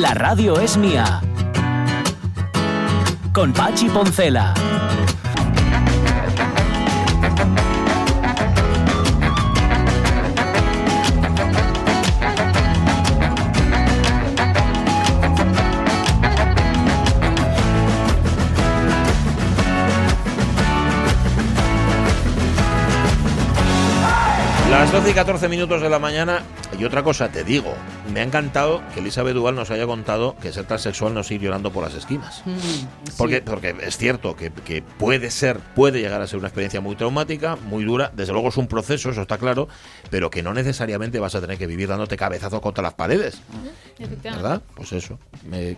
La radio es mía. Con Pachi Poncela. Las 12 y 14 minutos de la mañana. Y otra cosa, te digo, me ha encantado que Elizabeth Duval nos haya contado que ser transexual no es ir llorando por las esquinas. Porque, porque es cierto que, que puede ser, puede llegar a ser una experiencia muy traumática, muy dura. Desde luego es un proceso, eso está claro, pero que no necesariamente vas a tener que vivir dándote cabezazos contra las paredes. ¿Verdad? Pues eso.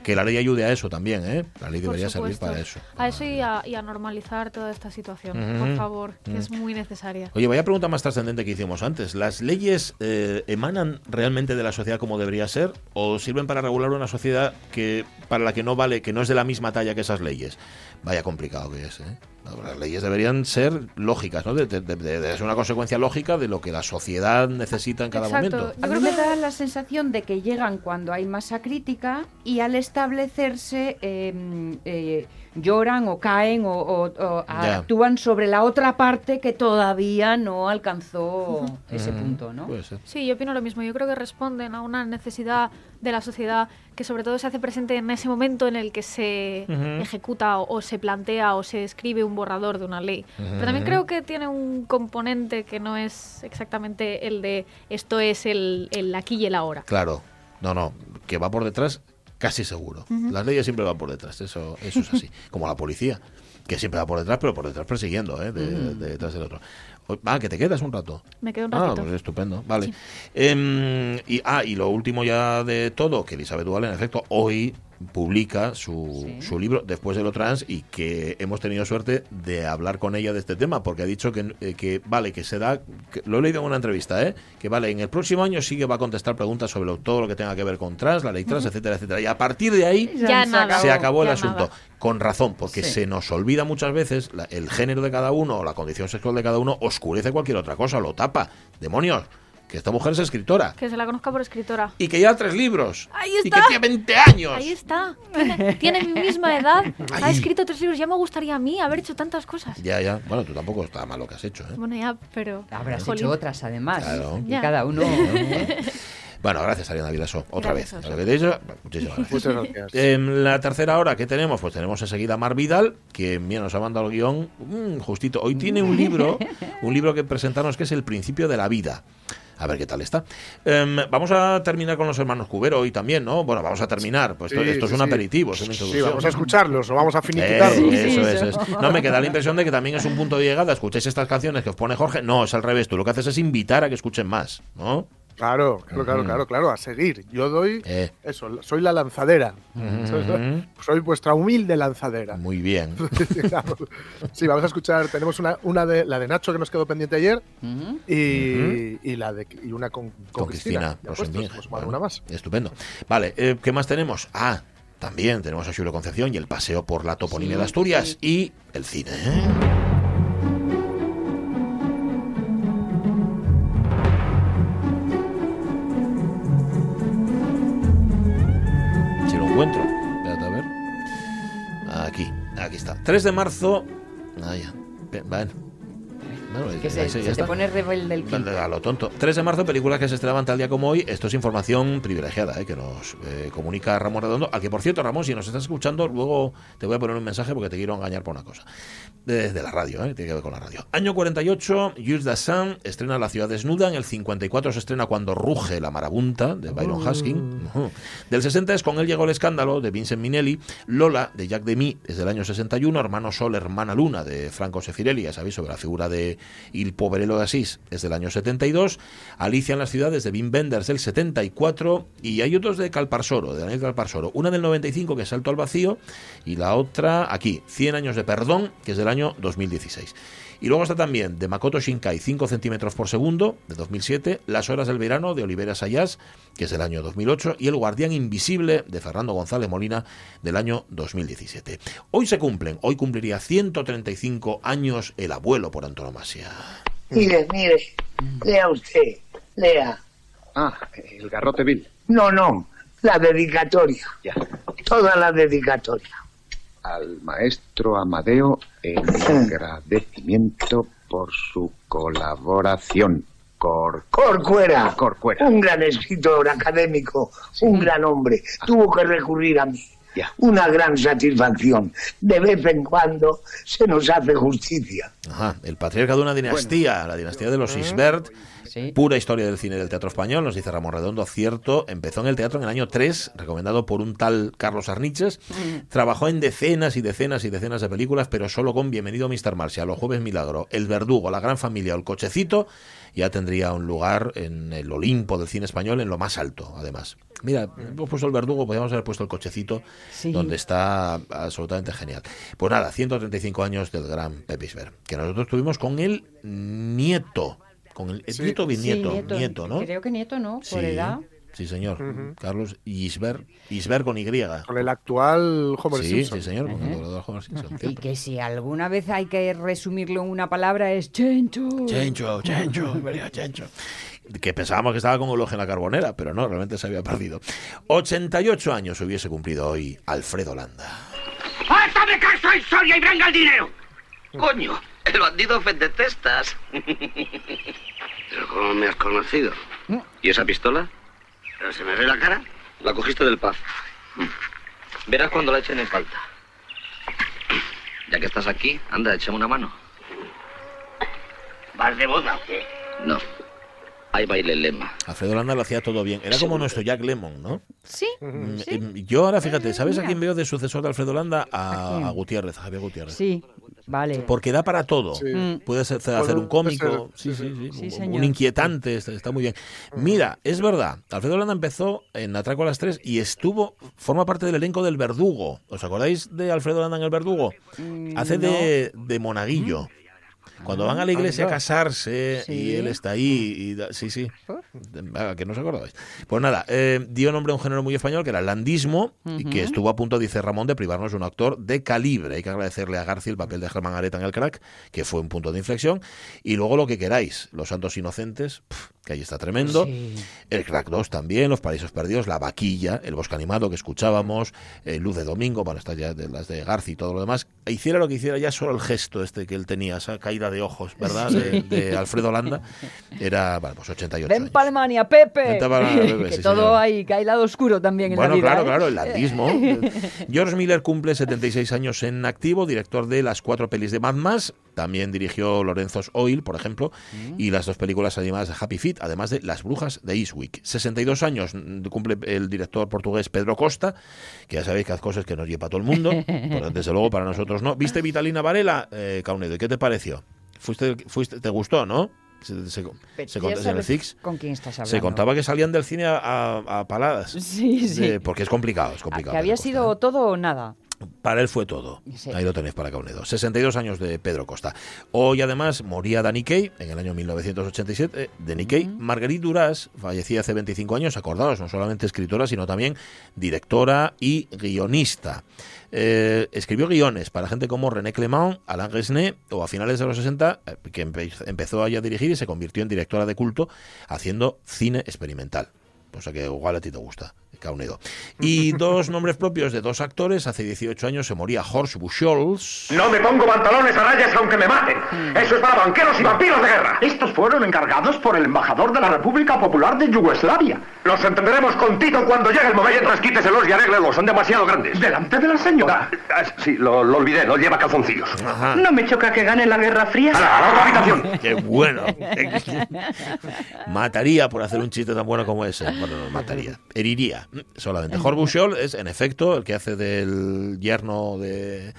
Que la ley ayude a eso también, ¿eh? La ley debería servir para eso. A eso y a, y a normalizar toda esta situación, por favor, que Mm. es muy necesaria. Oye, vaya pregunta más trascendente que hicimos antes. ¿Las leyes eh, emanan realmente de la sociedad como debería ser o sirven para regular una sociedad que para la que no vale, que no es de la misma talla que esas leyes? Vaya complicado que es, ¿eh? Las leyes deberían ser lógicas, ¿no? De, de- de- de ser una consecuencia lógica de lo que la sociedad necesita en cada momento. A mí me da la sensación de que llegan cuando hay masa crítica y al establecerse eh, eh, lloran o caen o, o- o Ya. actúan sobre la otra parte que todavía no alcanzó ese punto, ¿no? puede ser. Sí, yo opino lo mismo. Yo creo que responden a una necesidad de la sociedad que sobre todo se hace presente en ese momento en el que se ejecuta o, o se plantea o se escribe un borrador de una ley. Pero también creo que tiene un componente que no es exactamente el de esto es el, el aquí y el ahora. Claro. No, no. Que va por detrás, casi seguro. Las leyes siempre van por detrás, eso, eso es así. Como la policía, que siempre va por detrás, pero por detrás persiguiendo, ¿eh? de, Mm. de- detrás del otro. Ah, que te quedas un rato. Me quedo un Ah, ratito. pues estupendo, vale. Em, y, ah, y lo último ya de todo, que Elizabeth Duval, en efecto, hoy publica su, su libro Después de lo trans y que hemos tenido suerte de hablar con ella de este tema, porque ha dicho que, eh, que vale, que se da, que- lo he leído en una entrevista, ¿eh? que vale, en el próximo año sí que va a contestar preguntas sobre lo- todo lo que tenga que ver con trans, la ley trans, etcétera, etcétera. Y a partir de ahí Ya nada. se acabó el asunto. nada. Con razón, porque Sí. se nos olvida muchas veces la- el género de cada uno o la condición sexual de cada uno oscurece cualquier otra cosa, lo tapa. Demonios, que esta mujer es escritora Que se la conozca por escritora. y que ya tres libros Ahí y está. que tiene 20 años. Ahí está. Tiene, tiene mi misma edad. Ha escrito tres libros. Ya me gustaría a mí haber hecho tantas cosas. Ya, ya. Bueno, tú tampoco está mal lo que has hecho, ¿eh? Bueno, ya, pero. Habrás Jolín. hecho otras además. Claro. Y Ya. cada uno. Bueno, gracias, Ariana Vilaso. Otra Gracias, vez. Dicho, muchísimas gracias. Muchas gracias. En la tercera hora que tenemos, pues tenemos enseguida a Mar Vidal, que mira, nos ha mandado el guion mm, justito. Hoy tiene un libro, un libro que presentarnos que es El principio de la vida. A ver qué tal está. Em, vamos a terminar con los hermanos Cubero hoy también, ¿no? Bueno, vamos a terminar. Pues esto, Sí, esto es sí, un sí. aperitivo, es una Sí, vamos a escucharlos o vamos a Eh, finiquitarlos. eso es, es. No, me queda la impresión de que también es un punto de llegada. Escucháis estas canciones que os pone Jorge. No, es al revés. Tú lo que haces es invitar a que escuchen más, ¿no? Claro, claro, claro, claro, claro, a seguir. Yo doy Eh. eso, soy la lanzadera. Soy, soy vuestra humilde lanzadera. Muy bien. Sí, vamos a escuchar, tenemos una, una de la de Nacho que nos quedó pendiente ayer y, y la de y una con, con, Con Cristina, Bueno, una más. Estupendo. Vale, eh, ¿qué más tenemos? Ah, también tenemos a Julio Concepción y el paseo por la toponimia Sí, de Asturias y el cine. ¿eh? Encuentro. Espérate a ver. Aquí, aquí está. 3 de marzo. Ah, ya. Bueno. Bueno, Que se, ya se está. te pone rebelde el pin. A lo tonto. 3 de marzo, películas que se estrenaban tal día como hoy. Esto es información privilegiada eh, que nos eh, comunica Ramón Redondo. Al que, por cierto, Ramón, si nos estás escuchando, luego te voy a poner un mensaje porque te quiero engañar por una cosa. Desde la radio, eh, tiene que ver con la radio. Año 48, Jules Dassin estrena La ciudad desnuda. En el 54 se estrena Cuando ruge la marabunta, de Byron Husking. Ujú. Del 60 es Con él llegó el escándalo, de Vincent Minelli. Lola, de Jacques Demy, desde el año 61. Hermano Sol, Hermana Luna, de Franco Sefirelli, ya sabéis, sobre la figura de Il Poverello de Asís es del año 72, Alicia en las ciudades de Wim Wenders del 74 y hay otros de Calparsoro, de Daniel Calparsoro, una del 95 que es Salto al Vacío y la otra aquí, 100 años de perdón, que es del año 2016. Y luego está también de Makoto Shinkai 5 centímetros por segundo, de 2007, Las horas del verano, de Olivera Sayas, que es del año 2008, y El guardián invisible, de Fernando González Molina, del año 2017. Hoy se cumplen, hoy cumpliría 135 años el abuelo por antonomasia. Mire, mire, lea usted, lea. Ah, el garrote vil. No, no, la dedicatoria. Ya. Toda la dedicatoria. Al maestro Amadeo, el agradecimiento por su colaboración. Cor... Corcuera, Corcuera. un gran escritor académico, un gran hombre, tuvo que recurrir a mí. Ya. Una gran satisfacción. De vez en cuando se nos hace justicia. Ajá, el patriarca de una dinastía, la dinastía de los Isbert, Sí. pura historia del cine y del teatro español, nos dice Ramón Redondo, cierto, empezó en el teatro en el año 3, recomendado por un tal Carlos Arniches, trabajó en decenas y decenas y decenas de películas, pero solo con Bienvenido Mr. Marshall, Los Jueves Milagro, El Verdugo, La Gran Familia o El Cochecito, ya tendría un lugar en el Olimpo del cine español, en lo más alto, además. Mira, hemos puesto el verdugo, podríamos haber puesto el cochecito, Sí. donde está absolutamente genial. Pues nada, 135 años del gran Pepe Isbert, que nosotros tuvimos con el nieto, con el, el Sí. nieto Sí, bisnieto, nieto, ¿no? Creo que nieto, ¿no? Por Sí, edad. Sí, señor. Carlos Isbert, Isbert con Y. Con el actual Homer Sí, Simpson. sí, señor, con el doblador Homer Simpson, Y que si alguna vez hay que resumirlo en una palabra es chencho. Chencho, Chencho, Chencho. Que pensábamos que estaba con elogio en la carbonera, pero no, realmente se había perdido. 88 años hubiese cumplido hoy Alfredo Landa. ¡Hazme caso, Soria, y venga el dinero! Coño, el bandido vende testas. ¿Pero cómo me has conocido? ¿Y esa pistola? ¿Pero se me ve la cara? La cogiste del paz. Verás cuando la echen en falta. Ya que estás aquí, anda, échame una mano. ¿Vas de boda o qué? No. Hay baile lema. Alfredo Landa lo hacía todo bien. Era como nuestro Jack Lemon, ¿no? Sí. Mm, em, Yo ahora, fíjate, ¿sabes a quién veo de sucesor de Alfredo Landa? ¿A A, quién? a Gutiérrez, a Javier Gutiérrez. Sí, vale. Porque da para todo. Sí. Mm. Puedes hacer, Puede hacer un cómico, sí, sí, sí, Sí, un- un inquietante, está, está muy bien. Mira, es verdad, Alfredo Landa empezó en Atraco a las 3 y estuvo, forma parte del elenco del Verdugo. ¿Os acordáis de Alfredo Landa en el Verdugo? Mm, Hace de, de monaguillo. Cuando van a la iglesia a casarse Sí. y él está ahí, y da- sí, sí, Ah, que no os acordabais. Pues nada, eh, dio nombre a un género muy español que era el landismo y que estuvo a punto, dice Ramón, de privarnos de un actor de calibre. Hay que agradecerle a García el papel de Germán Areta en el crack, que fue un punto de inflexión. Y luego lo que queráis, Los Santos Inocentes, que ahí está tremendo. Sí. El Crack 2 también, Los Paraísos Perdidos, La Vaquilla, El Bosque Animado que escuchábamos, eh, Luz de Domingo, bueno, estas ya de las de Garci y todo lo demás. Hiciera lo que hiciera, ya solo el gesto este que él tenía, esa caída de ojos, ¿verdad? De, de Alfredo Landa, era, bueno, pues 88 Ven Alemania, Pepe. Alemania, Pepe, que sí, todo señor. hay, que hay lado oscuro también en Bueno, la vida. claro, ¿eh? claro, el landismo. George Miller cumple 76 años en activo, director de las cuatro pelis de Mad Max. También dirigió Lorenzo's Oil, por ejemplo, Mm. y las dos películas animadas de Happy Feet, además de Las Brujas de Eastwick. 62 años mm, cumple el director portugués Pedro Costa, que ya sabéis que hace cosas que nos lleva todo el mundo, pero desde luego para nosotros no. ¿Viste Vitalina Varela, eh, Caunedo? ¿Y qué te pareció? ¿Fuiste, fuiste, ¿Te gustó, no? Se, se- Pero se tú ya cont- en el sabes Fix ¿Con quién estás hablando? se contaba que salían del cine a, a- a paladas. Sí, sí. De- porque es complicado, es complicado. que había sido ¿eh? todo o nada. Para él fue todo. Sí. Ahí lo tenéis para Caunedo. 62 años de Pedro Costa. Hoy además moría Danny Kay en el año 1987. eh, Danny Kay. Marguerite Duras fallecía hace 25 años. Acordaos, no solamente escritora, sino también directora y guionista. Eh, escribió guiones para gente como René Clément, Alain Resnais o a finales de los 60, eh, que empe- empezó ahí a dirigir y se convirtió en directora de culto haciendo cine experimental. O sea que igual a ti te gusta, Caunedo. Y dos nombres propios de dos actores. Hace 18 años se moría Horst Buchholz. No me pongo pantalones a rayas aunque me maten. Eso es para banqueros y vampiros de guerra. Estos fueron encargados por el embajador de la República Popular de Yugoslavia. Los entenderemos con Tito cuando llegue el momento. Mientras quíteselos y arréglelos, son demasiado grandes. Delante de la señora. sí, lo, lo olvidé, no lleva calzoncillos. Ajá. No me choca que gane la Guerra Fría. A la, a la otra habitación. ¡Qué bueno! mataría por hacer un chiste tan bueno como ese. Bueno, no mataría. Heriría, solamente. Horst Buchholz es, en efecto, el que hace del yerno de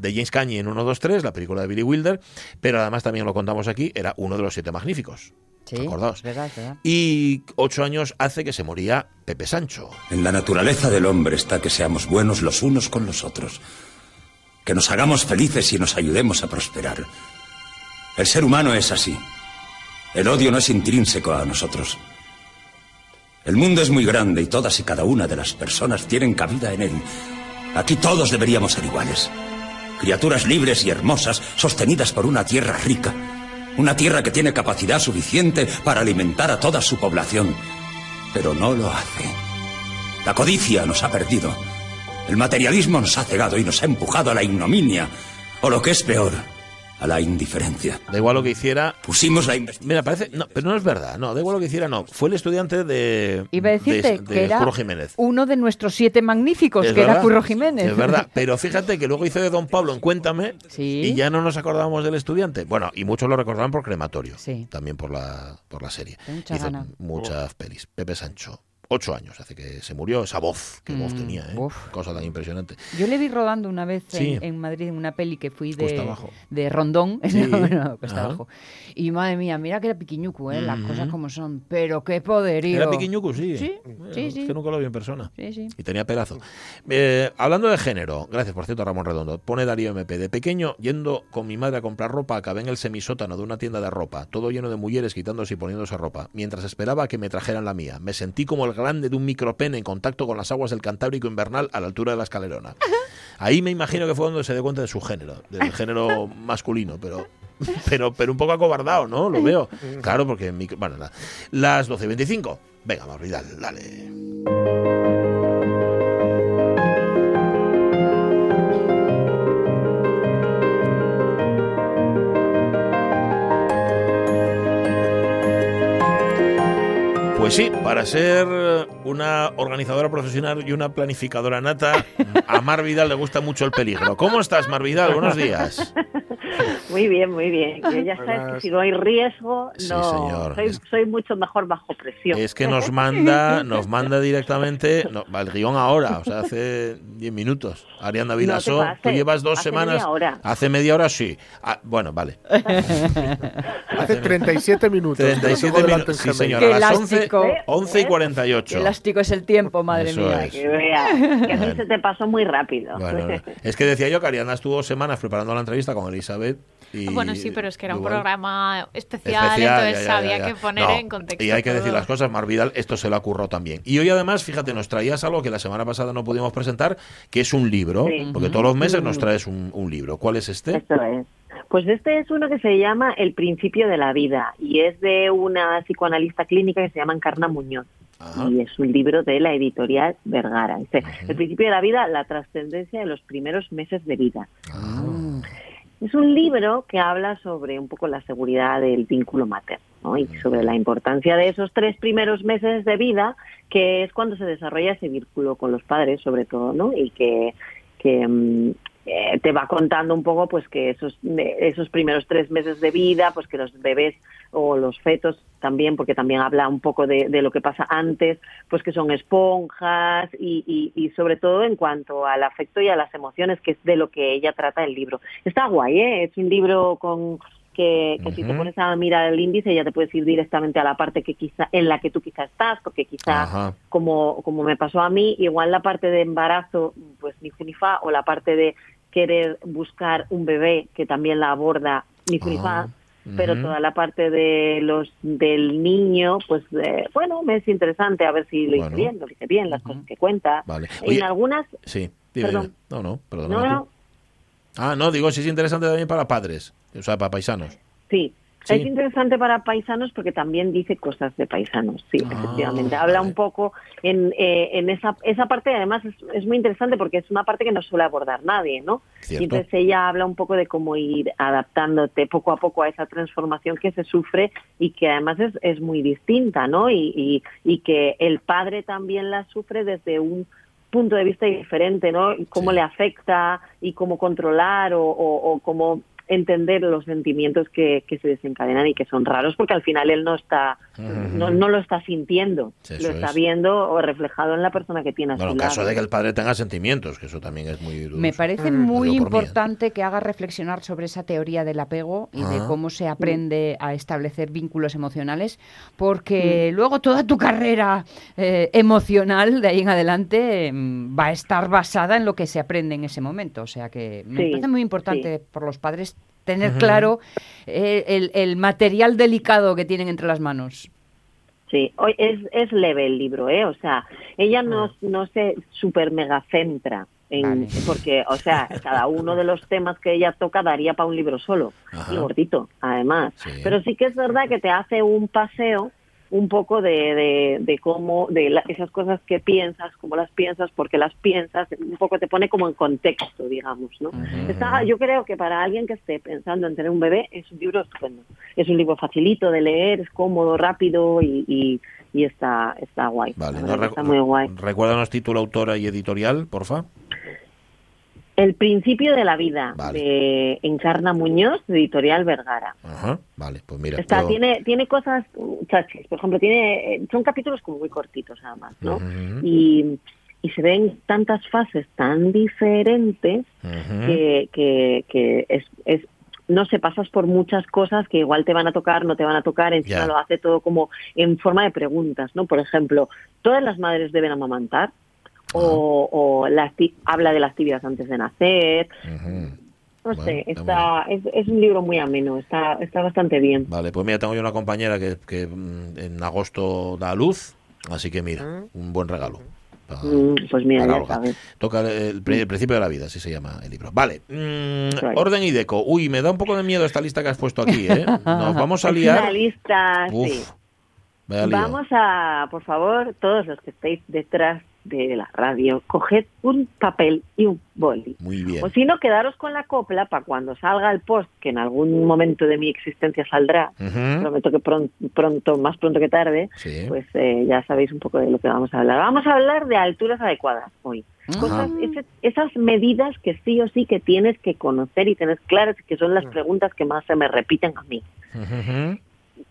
de James Cagney en 1, 2, 3, la película de Billy Wilder, pero además también lo contamos aquí, era uno de los siete magníficos. Sí, Acordaos. es verdad, es verdad. Y ocho años hace que se moría Pepe Sancho. En la naturaleza del hombre está que seamos buenos los unos con los otros, que nos hagamos felices y nos ayudemos a prosperar. El ser humano es así. El odio no es intrínseco a nosotros. El mundo es muy grande y todas y cada una de las personas tienen cabida en él. Aquí todos deberíamos ser iguales. Criaturas libres y hermosas, sostenidas por una tierra rica. Una tierra que tiene capacidad suficiente para alimentar a toda su población. Pero no lo hace. La codicia nos ha perdido. El materialismo nos ha cegado y nos ha empujado a la ignominia. O lo que es peor, a la indiferencia. Da igual lo que hiciera. Pusimos la investigación. Mira, parece. No, pero no es verdad. No, da igual lo que hiciera, no. Fue el estudiante de. Iba a decirte de, de que era Curro Jiménez. uno de nuestros siete magníficos, que era Curro Jiménez. Es verdad, pero fíjate que luego hizo de Don Pablo en Cuéntame y ya no nos acordábamos del estudiante. Bueno, y muchos lo recordaban por Crematorio, también por la, por la serie. Mucha hizo gana. muchas pelis. Pepe Sancho. Ocho años hace que se murió, esa voz, voz Mm, tenía, ¿eh? Cosa tan impresionante. Yo le vi rodando una vez Sí. en, en Madrid en una peli que fui de, de Rondón. Sí. No, no, Ajá. abajo. Y madre mía, mira que era piquiñucu, ¿eh? las cosas como son. Pero qué poderío. Era Piquiñucu, sí. Sí, Bueno, sí, es. Que nunca lo vi en persona. Sí, sí. Y tenía pelazo. Eh, hablando de género, gracias por cierto, Ramón Redondo. Pone Darío MP. De pequeño, yendo con mi madre a comprar ropa, acabé en el semisótano de una tienda de ropa, todo lleno de mujeres quitándose y poniéndose ropa, mientras esperaba que me trajeran la mía. Me sentí como el grande de un micropene en contacto con las aguas del Cantábrico invernal a la altura de la escalerona. Ahí me imagino que fue donde se dio cuenta de su género, del género masculino, pero. Pero, pero un poco acobardado, ¿no? Lo veo. Claro, porque. micro- Bueno, nada. Las 12.25. Venga, Mauri, dale, Pues sí, para ser una organizadora profesional y una planificadora nata, a Mar Vidal le gusta mucho el peligro. ¿Cómo estás, Mar? Buenos días. Muy bien, muy bien. Yo ya sabes que si no hay riesgo, Sí, no señor. Soy, soy mucho mejor bajo presión. Es que nos manda, nos manda directamente no, el guion ahora, o sea, hace 10 minutos. Arianda Vilaso, No tú llevas dos hace semanas. media hora. Hace media hora sí. Ah, bueno, vale. Hace 37 minutos. 37 Tengo delante minutos. Sí, señora. Qué A las 11, elástico. 11 y 48. Qué elástico es el tiempo, madre Eso mía. es. Que vea, que a mí se te pasó muy rápido. Bueno, no. es que decía yo que Arianda estuvo semanas preparando la entrevista con Elizabeth. Y, Bueno, sí, pero es que era un programa especial, Especial, entonces ya, ya, había ya, que poner No, en contexto. Y hay que decir las cosas, Mar Vidal, esto se lo ocurrió también. Y hoy además, fíjate, nos traías algo que la semana pasada no pudimos presentar, que es un libro, Sí. porque todos los meses nos Mm. traes un, un libro. ¿Cuál es este? Es. Pues este es uno que se llama El principio de la vida y es de una psicoanalista clínica que se llama Encarna Muñoz. Y es un libro de la editorial Vergara. Dice, El principio de la vida, la trascendencia de los primeros meses de vida. Es un libro que habla sobre un poco la seguridad del vínculo materno ¿no? y sobre la importancia de esos tres primeros meses de vida, que es cuando se desarrolla ese vínculo con los padres, sobre todo, ¿no? y que, que mm, eh, te va contando un poco pues que esos, esos primeros tres meses de vida, pues que los bebés o los fetos también, porque también habla un poco de, de lo que pasa antes, pues que son esponjas y, y, y sobre todo en cuanto al afecto y a las emociones, que es de lo que ella trata el libro. Está guay, ¿eh? Es un libro con que, que si te pones a mirar el índice ya te puedes ir directamente a la parte que quizá en la que tú quizá estás, porque quizá Ajá. como, como me pasó a mí, igual la parte de embarazo, pues ni fu ni fa, o la parte de querer buscar un bebé, que también la aborda fu ni fa, pero toda la parte de los del niño, pues eh, bueno, me es interesante a ver si lo hice Bueno. bien, lo hice bien, las cosas que cuenta. Vale. en Oye, algunas, Sí, dime, Perdón. No, no, perdona. no, no, Ah, no, digo, si es interesante también para padres, o sea, para paisanos. Sí. Sí. Es interesante para paisanos porque también dice cosas de paisanos, sí, Ah, efectivamente. Habla un poco en, eh, en esa, esa parte, además es, es muy interesante porque es una parte que no suele abordar nadie, ¿no? Cierto. Y entonces ella habla un poco de cómo ir adaptándote poco a poco a esa transformación que se sufre y que además es, es muy distinta, ¿no? Y, y, y que el padre también la sufre desde un punto de vista diferente, ¿no? Y cómo le afecta y cómo controlar o, o- o cómo entender los sentimientos que, que se desencadenan y que son raros porque al final él no está no, no lo está sintiendo Sí, lo está es. viendo o reflejado en la persona que tiene a Bueno, su en caso de que el padre tenga sentimientos, que eso también es muy Me parece Mm. muy por mí, ¿eh? importante que haga reflexionar sobre esa teoría del apego y de Ah. cómo se aprende a establecer vínculos emocionales, porque luego toda tu carrera eh, emocional de ahí en adelante mm, va a estar basada en lo que se aprende en ese momento. O sea que me Sí, parece muy importante por los padres tener claro eh, el, el material delicado que tienen entre las manos. Sí, hoy es, es leve el libro, ¿eh? O sea, ella no, no se super mega centra en, porque, o sea, cada uno de los temas que ella toca daría para un libro solo Ajá. y gordito, además. Pero sí que es verdad que te hace un paseo un poco de, de, de cómo, de la- esas cosas que piensas, cómo las piensas, porque las piensas, un poco te pone como en contexto, digamos, ¿no? Está, yo creo que para alguien que esté pensando en tener un bebé es un libro estupendo. Es un libro facilito de leer, es cómodo, rápido y, y, y está, está guay. Vale, ¿no está muy guay. Recuérdanos título, autora y editorial, porfa. El principio de la vida de Encarna Muñoz, de editorial Vergara. Ajá, vale, pues mira. Está, yo- tiene, tiene cosas chachis, por ejemplo, tiene, eh, son capítulos como muy cortitos además, ¿no? Ujú. y, y se ven tantas fases tan diferentes que, que, que es, es, no sé, pasas por muchas cosas que igual te van a tocar, no te van a tocar, encima lo hace todo como en forma de preguntas, ¿no? Por ejemplo, ¿todas las madres deben amamantar? O, ti- habla de las tibias antes de nacer. No sé, está, es, es un libro muy ameno, está, está bastante bien. Vale, pues mira, tengo yo una compañera que, que, mm, en agosto da a luz, así que mira, un buen regalo. Mm, Pues mira, para ya Olga. sabes. Toca el, pri- el principio de la vida, así se llama el libro. Vale, mm, Right. orden y deco. Uy, me da un poco de miedo esta lista que has puesto aquí, ¿eh? Nos vamos a Es liar. una lista, Uf, sí. Vamos a, por favor, todos los que estéis detrás de la radio, coged un papel y un boli. Muy bien. O si no, quedaros con la copla para cuando salga el post, que en algún momento de mi existencia saldrá, prometo que pron- pronto, más pronto que tarde, Sí. pues eh, ya sabéis un poco de lo que vamos a hablar. Vamos a hablar de alturas adecuadas hoy. Cosas, ese- esas medidas que sí o sí que tienes que conocer y tener claras, que son las preguntas que más se me repiten a mí.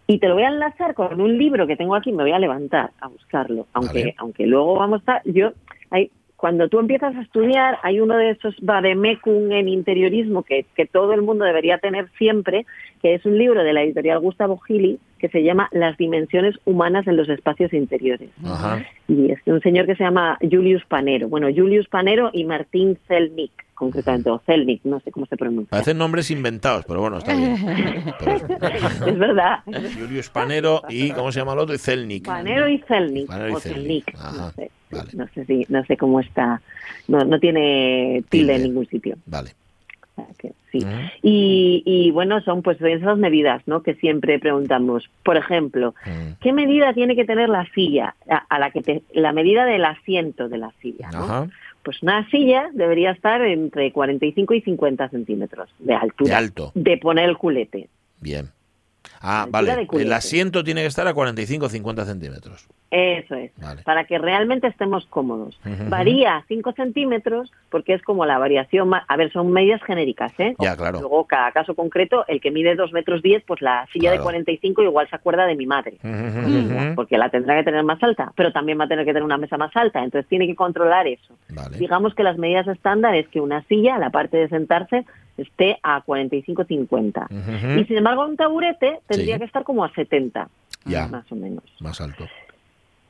Y te lo voy a enlazar con un libro que tengo aquí, me voy a levantar a buscarlo, aunque Vale. aunque luego vamos a yo hay cuando tú empiezas a estudiar hay uno de esos vademecum en interiorismo que, que todo el mundo debería tener siempre, que es un libro de la editorial Gustavo Gili que se llama Las dimensiones humanas en los espacios interiores. Ajá. Y es un señor que se llama Julius Panero. Bueno, Julius Panero y Martín Zelnik, concretamente, o Zelnik, no sé cómo se pronuncia. Parecen nombres inventados, pero bueno, está bien. es verdad. Julio Panero y, ¿cómo se llama el otro? Y Zelnik. Panero y. Panero y o Ajá. No, sé, no sé si, no sé cómo está. No, no tiene tilde en ningún sitio. Vale. Sí. Y, y bueno, son pues esas medidas, ¿no? Que siempre preguntamos. Por ejemplo, ¿qué medida tiene que tener la silla? A, a la que te- la medida del asiento de la silla, ¿no? Pues una silla debería estar entre 45 y 50 centímetros de altura. De alto. De poner el culete. Bien. Ah, vale. de. El asiento tiene que estar a 45 o 50 centímetros. Eso es, Vale. para que realmente estemos cómodos. Ujú. Varía 5 centímetros porque es como la variación, a ver, son medidas genéricas, ¿eh? Ya, claro. Luego, cada caso concreto, el que mide 2 metros 10, pues la silla de Claro. 45 igual se acuerda de mi madre, Ujú. porque la tendrá que tener más alta, pero también va a tener que tener una mesa más alta, entonces tiene que controlar eso. Digamos que las medidas estándar es que una silla, la parte de sentarse, esté a 45-50. Ujú. Y sin embargo, un taburete tendría Sí. que estar como a 70, Ya. más o menos. Más alto.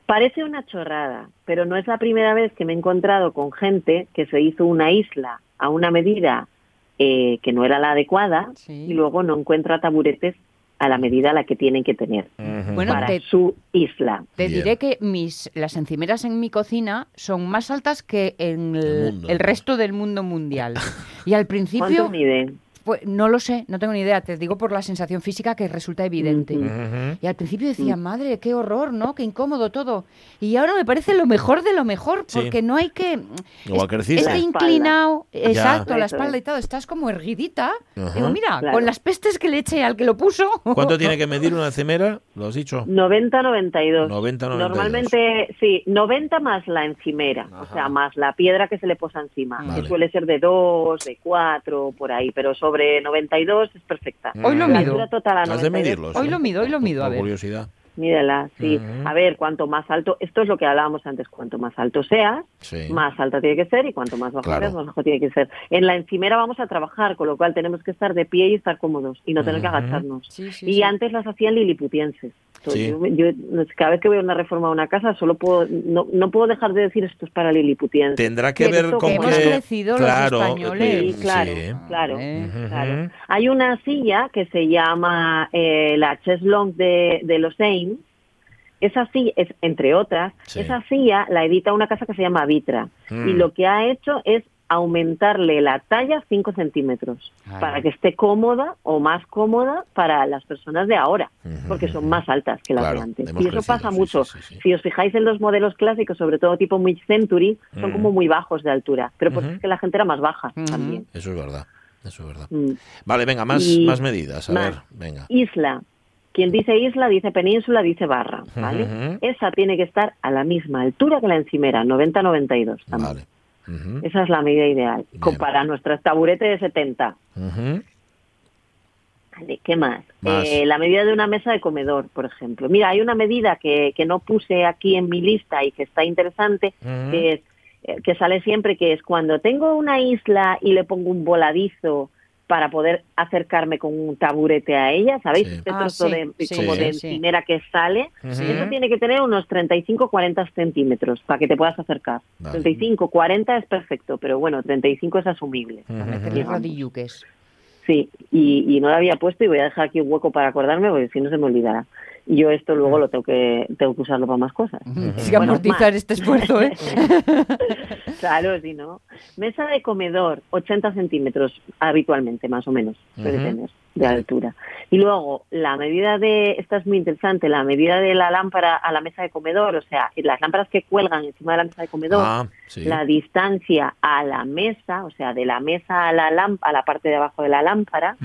Parece una chorrada, pero no es la primera vez que me he encontrado con gente que se hizo una isla a una medida eh, que no era la adecuada y luego no encuentra taburetes a la medida a la que tienen que tener Bueno, para te- su isla. Te diré que mis las encimeras en mi cocina son más altas que en el, el resto del mundo mundial. Y al principio ¿Cuánto miden? Pues no lo sé, no tengo ni idea. Te digo por la sensación física que resulta evidente. Y al principio decía, madre, qué horror, ¿no? Qué incómodo todo. Y ahora me parece lo mejor de lo mejor, Sí. porque no hay que... Igual inclinado, Ya. exacto, la espalda es. y todo. Estás como erguidita. Digo, mira, Claro. con las pestes que le eché al que lo puso. ¿Cuánto tiene que medir una encimera? ¿Lo has dicho? 90-92. 90-92. Normalmente, sí, 90 más la encimera, o sea, más la piedra que se le posa encima, Vale. que suele ser de 2, de 4, por ahí, pero sobre sobre 92 es perfecta. Hoy lo La mido. altura total a Has de 92. medirlos. Hoy lo mido, hoy lo mido, a Por ver. curiosidad. Mídela, sí. Ujú. A ver, cuanto más alto, esto es lo que hablábamos antes, cuanto más alto seas, Sí. más alta tiene que ser y cuanto más bajo Claro. seas, más bajo tiene que ser. En la encimera vamos a trabajar, con lo cual tenemos que estar de pie y estar cómodos y no tener que agacharnos. Sí, sí, y sí. antes las hacían liliputienses. Sí. yo, yo, cada vez que voy a una reforma a una casa, solo puedo, no, no puedo dejar de decir esto es para liliputienses. Tendrá que ver con que que... hemos crecido los claro, españoles. Sí, claro, sí. claro, Eh. claro. Hay una silla que se llama eh, la Cheslong de, de los Ames. Esa silla, es, entre otras, Sí. esa silla la edita una casa que se llama Vitra. Mm. Y lo que ha hecho es aumentarle la talla 5 centímetros Ay. para que esté cómoda o más cómoda para las personas de ahora, porque son más altas que las Claro, de antes. Y eso crecido, pasa sí, mucho. sí, sí, sí. Si os fijáis en los modelos clásicos, sobre todo tipo mid-century, son Mm. como muy bajos de altura, pero porque Ujú. es que la gente era más baja también. Eso es verdad. Eso es verdad. Mm. Vale, venga, más, Y- más medidas. A más. ver, venga. Isla. Quien dice isla dice península, dice barra, ¿vale? Esa tiene que estar a la misma altura que la encimera, 90-92 también. Esa es la medida ideal. Bien. Compara nuestras taburetes de 70. ujú. Vale, ¿qué más? Más. Eh, la medida de una mesa de comedor, por ejemplo. Mira, hay una medida que, que no puse aquí en mi lista y que está interesante, que es eh, que sale siempre, que es cuando tengo una isla y le pongo un voladizo para poder acercarme con un taburete a ella, ¿sabéis? Sí. Este Ah, trozo sí, de, sí, como sí, de sí. encimera que sale, Ujú. eso tiene que tener unos 35-40 centímetros para que te puedas acercar. Vale. 35-40 es perfecto, pero bueno, 35 es asumible. Digamos. rodilluques. Sí, y, y no lo había puesto y voy a dejar aquí un hueco para acordarme porque si no se me olvidará. Y yo esto luego lo tengo que, tengo que usarlo para más cosas. Hay que Bueno, amortizar más. este esfuerzo, ¿eh? Claro, si no. Mesa de comedor, 80 centímetros habitualmente, más o menos, puede tener de altura. Y luego, la medida de, esta es muy interesante, la medida de la lámpara a la mesa de comedor, o sea, las lámparas que cuelgan encima de la mesa de comedor, Ah, sí. la distancia a la mesa, o sea, de la mesa a la, lamp- a la parte de abajo de la lámpara.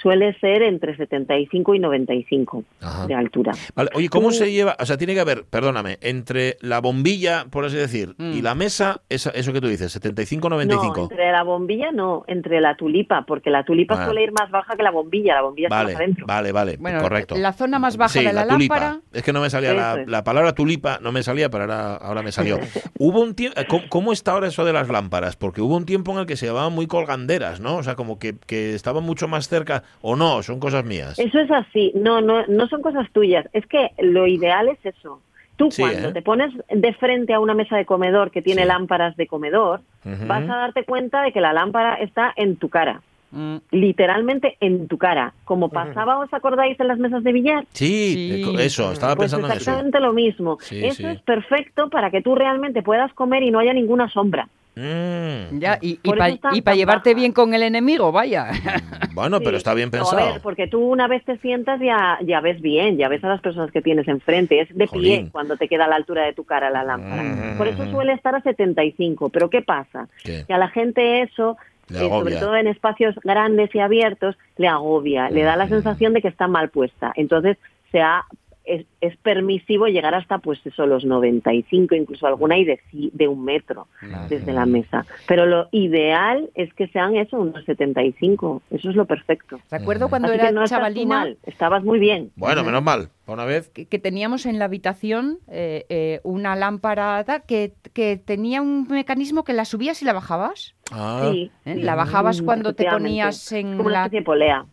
Suele ser entre 75 y 95 Ajá. de altura. Vale, oye, ¿cómo se lleva? O sea, tiene que haber, perdóname, entre la bombilla, por así decir, Mm. y la mesa, esa- eso que tú dices, No, 75-95. entre la bombilla no, entre la tulipa, porque la tulipa Ah. suele ir más baja que la bombilla, la bombilla está Vale, más adentro. vale, vale, Bueno, correcto. la zona más baja Sí, de la, tulipa. lámpara. Es que no me salía la, la palabra tulipa, no me salía, pero ahora, ahora me salió. hubo un tiempo, ¿cómo, cómo está ahora eso de las lámparas? Porque hubo un tiempo en el que se llamaban muy colganderas, ¿no? O sea, como que, que estaban mucho más cerca, o no, son cosas mías. Eso es así, no, no, no son cosas tuyas, es que lo ideal es eso. Tú Sí, cuando ¿eh? te pones de frente a una mesa de comedor que tiene Sí. lámparas de comedor, vas a darte cuenta de que la lámpara está en tu cara, Mm, literalmente en tu cara, como pasaba, ¿os acordáis en las mesas de billar? Sí, eso, estaba Pues pensando en eso. exactamente lo mismo. Sí, eso sí. es perfecto para que tú realmente puedas comer y no haya ninguna sombra. Mm. ya, y, para llevarte bien con el enemigo, vaya. Bueno, pero está bien No, pensado. a ver, porque tú una vez te sientas ya, ya ves bien, ya ves a las personas que tienes enfrente. Es de Jolín. pie cuando te queda a la altura de tu cara la lámpara. Mm. Por eso suele estar a 75. Pero ¿qué pasa? ¿Qué? Que a la gente eso, eh, sobre todo en espacios grandes y abiertos, le agobia, le da la Mm. sensación de que está mal puesta. Entonces se ha es, es permisivo llegar hasta pues eso los 95 incluso alguna y de, de un metro desde la mesa. Pero lo ideal es que sean eso unos 75 eso es lo perfecto. Recuerdo cuando Así era no chavalina mal, estabas muy bien. Bueno, menos mal, una vez. que, que teníamos en la habitación eh, eh, una lámpara que, que tenía un mecanismo que la subías y la bajabas. Ah, sí, ¿eh? sí. La bajabas Mm, cuando te ponías en como una la especie de polea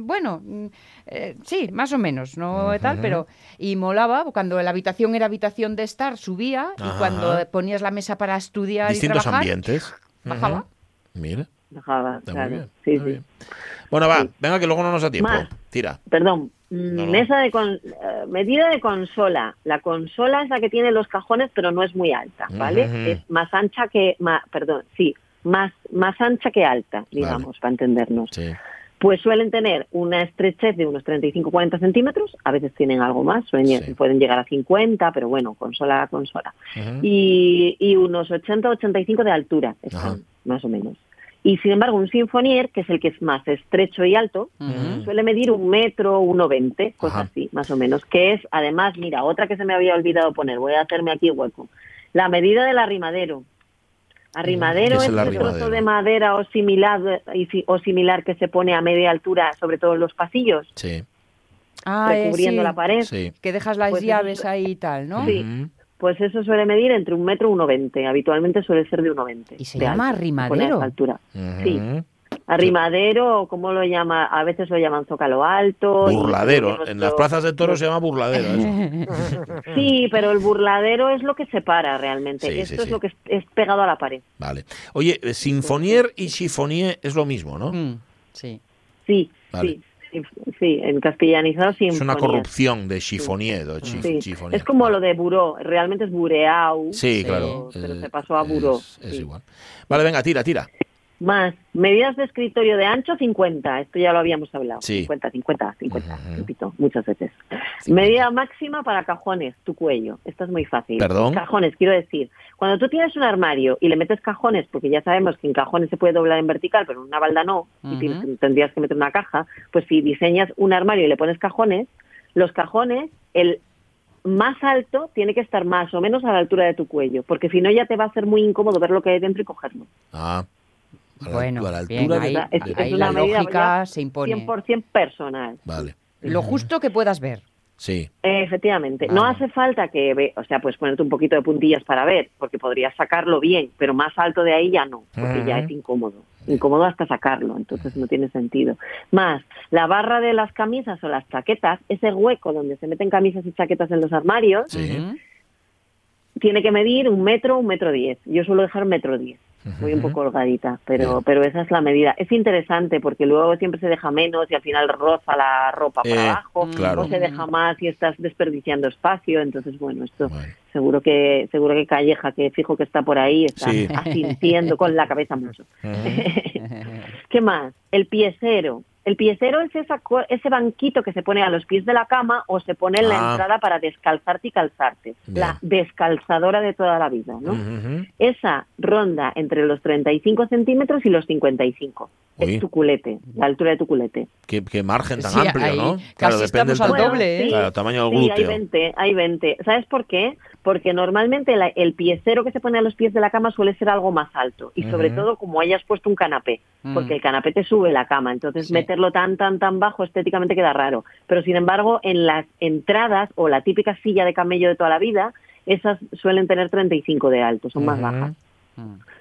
Bueno, mm, eh, sí, más o menos, no tal, pero y molaba cuando la habitación era habitación de estar, subía y cuando ponías la mesa para estudiar distintos y trabajar, ambientes. bajaba. Mira, Bajaba, está claro. muy bien. Sí, está sí. bien. Bueno, va, Sí. venga que luego no nos da tiempo. Más. Tira. Perdón, mm, No, no. mesa de con- eh, medida de consola. La consola es la que tiene los cajones, pero no es muy alta, ¿vale? Es más ancha que, ma- perdón, sí, más más ancha que alta, digamos, para entendernos. Sí. Pues suelen tener una estrechez de unos 35-40 centímetros, a veces tienen algo más, suelen- Sí. pueden llegar a 50, pero bueno, consola a consola. Ujú. Y, y unos 80-85 de altura, están, más o menos. Y sin embargo, un sinfonier, que es el que es más estrecho y alto, suele medir un metro, 1,20, cosas así, más o menos. Que es, además, mira, otra que se me había olvidado poner, voy a hacerme aquí hueco. La medida del arrimadero. Arrimadero ¿Qué es es el arrimadero? trozo de madera o similar, o similar que se pone a media altura, sobre todo en los pasillos, Sí. Ah, eh, recubriendo sí, la pared. Sí. Que dejas las Pues llaves es- ahí y tal, ¿no? Sí. Pues eso suele medir entre un metro y 1,20. Habitualmente suele ser de 1,20. Y se llama alto, arrimadero. con esa altura. Sí. Arrimadero, ¿cómo lo llama? A veces lo llaman zócalo alto. Burladero. En las plazas de toros se llama burladero. eso. Sí, pero el burladero es lo que separa realmente. Sí, sí, Esto es sí. lo que es, es pegado a la pared. Vale. Oye, eh, sinfonier y chiffonier es lo mismo, ¿no? Mm, sí. Sí, Vale. sí. Sí, sí, en castellanizado sí. Es una corrupción de chiffonier. o chi- Sí. chiffonier. Es como lo de buró, realmente es bureau. Sí, pero- claro. Pero Eh, se pasó a buró. Es sí. igual. Vale, venga, tira, tira. Más, medidas de escritorio de ancho 50, esto ya lo habíamos hablado. Sí. 50, 50, 50, repito, muchas veces. Medida máxima para cajones, tu cuello. Esto es muy fácil. ¿Perdón? Cajones, quiero decir, cuando tú tienes un armario y le metes cajones, porque ya sabemos que en cajones se puede doblar en vertical, pero en una balda no, y tienes- tendrías que meter una caja, pues si diseñas un armario y le pones cajones, los cajones, el más alto tiene que estar más o menos a la altura de tu cuello, porque si no ya te va a ser muy incómodo ver lo que hay dentro y cogerlo. Ah. A la, Bueno, a la bien, altura de- ahí, Es- de- ahí la medida lógica se impone. 100% personal. Vale. Lo justo que puedas ver. Sí. Efectivamente, no hace falta que, ve, o sea, pues ponerte un poquito de puntillas para ver, porque podrías sacarlo bien, pero más alto de ahí ya no, porque ya es incómodo, incómodo hasta sacarlo, entonces no tiene sentido. Más, la barra de las camisas o las chaquetas, ese hueco donde se meten camisas y chaquetas en los armarios, tiene que medir un metro, un metro diez. Yo suelo dejar un metro diez. Voy un poco holgadita, pero, pero esa es la medida. Es interesante porque luego siempre se deja menos y al final roza la ropa por Eh, abajo, claro. o se deja más y estás desperdiciando espacio. Entonces, bueno, esto seguro que seguro que Calleja, que fijo que está por ahí, está Sí. asintiendo con la cabeza mucho. ¿Qué más? El piecero. El piecero es esa, co- ese banquito que se pone a los pies de la cama o se pone en la Ah. entrada para descalzarte y calzarte. La descalzadora de toda la vida, ¿no? Esa ronda entre los 35 centímetros y los 55. Uy. Es tu culete, la altura de tu culete. Qué, qué margen tan Sí, amplio, ahí ¿no? casi estamos al tamaño- doble, ¿eh? Claro, tamaño del Sí, hay glúteo. 20, hay 20. ¿Sabes por qué? Porque normalmente la- el piecero que se pone a los pies de la cama suele ser algo más alto. Y sobre todo como hayas puesto un canapé. Mm. Porque el canapé te sube la cama. Entonces meterlo tan, tan, tan bajo estéticamente queda raro. Pero sin embargo, en las entradas o la típica silla de camello de toda la vida, esas suelen tener 35 de alto, son más bajas.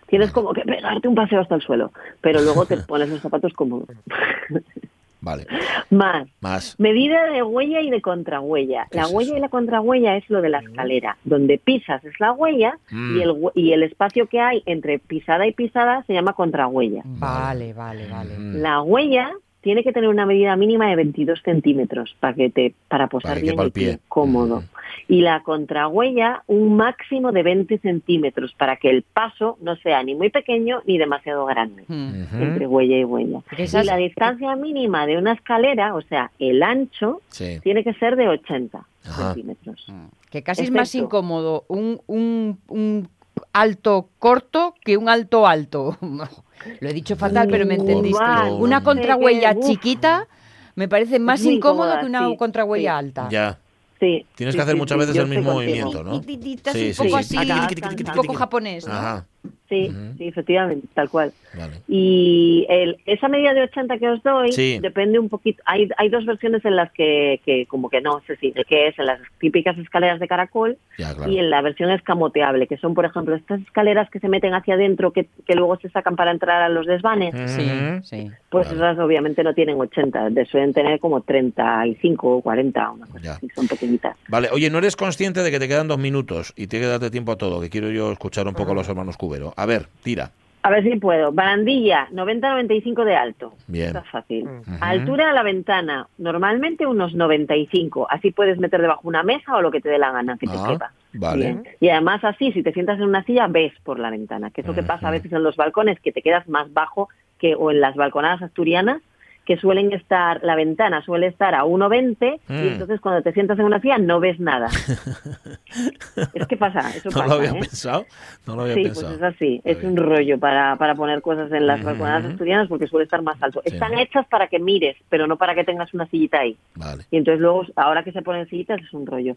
Tienes como que pegarte un paseo hasta el suelo, pero luego te pones los zapatos cómodos. Vale. Más. Más. Medida de huella y de contrahuella. La huella y la contrahuella es lo de la escalera. Donde pisas es la huella Mm. y, el, hue- y el espacio que hay entre pisada y pisada se llama contrahuella. Vale, vale, vale. La huella tiene que tener una medida mínima de 22 centímetros para que te para posar Para bien el pie. cómodo. Y la contrahuella un máximo de 20 centímetros para que el paso no sea ni muy pequeño ni demasiado grande entre huella y huella. Esas- Y la distancia mínima de una escalera, o sea, el ancho, Sí. tiene que ser de 80 Ajá. centímetros. Que casi es más incómodo un, un, un alto corto que un alto alto. Lo he dicho fatal, pero me entendiste. Una contrahuella chiquita me parece más incómodo que una sí, contrahuella sí. alta. Ya. Sí. Tienes sí, que hacer sí, muchas sí, veces el mismo movimiento, ¿no? Tititas Sí, un sí, poco sí. así, un poco japonés. Ajá. Sí, sí, efectivamente, tal cual. Vale. Y el, esa medida de 80 que os doy Sí. depende un poquito. Hay, hay dos versiones en las que, que como que no sé si de qué es, en las típicas escaleras de caracol Ya, claro. y en la versión escamoteable, que son, por ejemplo, estas escaleras que se meten hacia adentro que, que luego se sacan para entrar a los desvanes. Sí, sí. Pues esas obviamente no tienen 80, de- suelen tener como 35 o 40, una cosa así, son pequeñitas. Vale, oye, ¿no eres consciente de que te quedan dos minutos y tienes que darte tiempo a todo? Que quiero yo escuchar un poco a los hermanos Cubero. A ver, tira. A ver si puedo. Barandilla, 90-95 de alto. Bien. Está fácil. Altura a la ventana, normalmente unos 95. Así puedes meter debajo una mesa o lo que te dé la gana que te Ah, quepa. vale. Bien. Y además así, si te sientas en una silla, ves por la ventana. Que es lo que pasa a veces en los balcones, que te quedas más bajo que o en las balconadas asturianas, que suelen estar, la ventana suele estar a 1,20 Mm. y entonces cuando te sientas en una silla no ves nada. es que pasa, eso No pasa. lo había ¿eh? pensado. No lo había Sí, pensado. pues es así. Es un rollo para, para poner cosas en las Ujú. balconadas asturianas porque suele estar más alto. Sí. Están hechas para que mires, pero no para que tengas una sillita ahí. Vale. Y entonces luego, ahora que se ponen sillitas, es un rollo.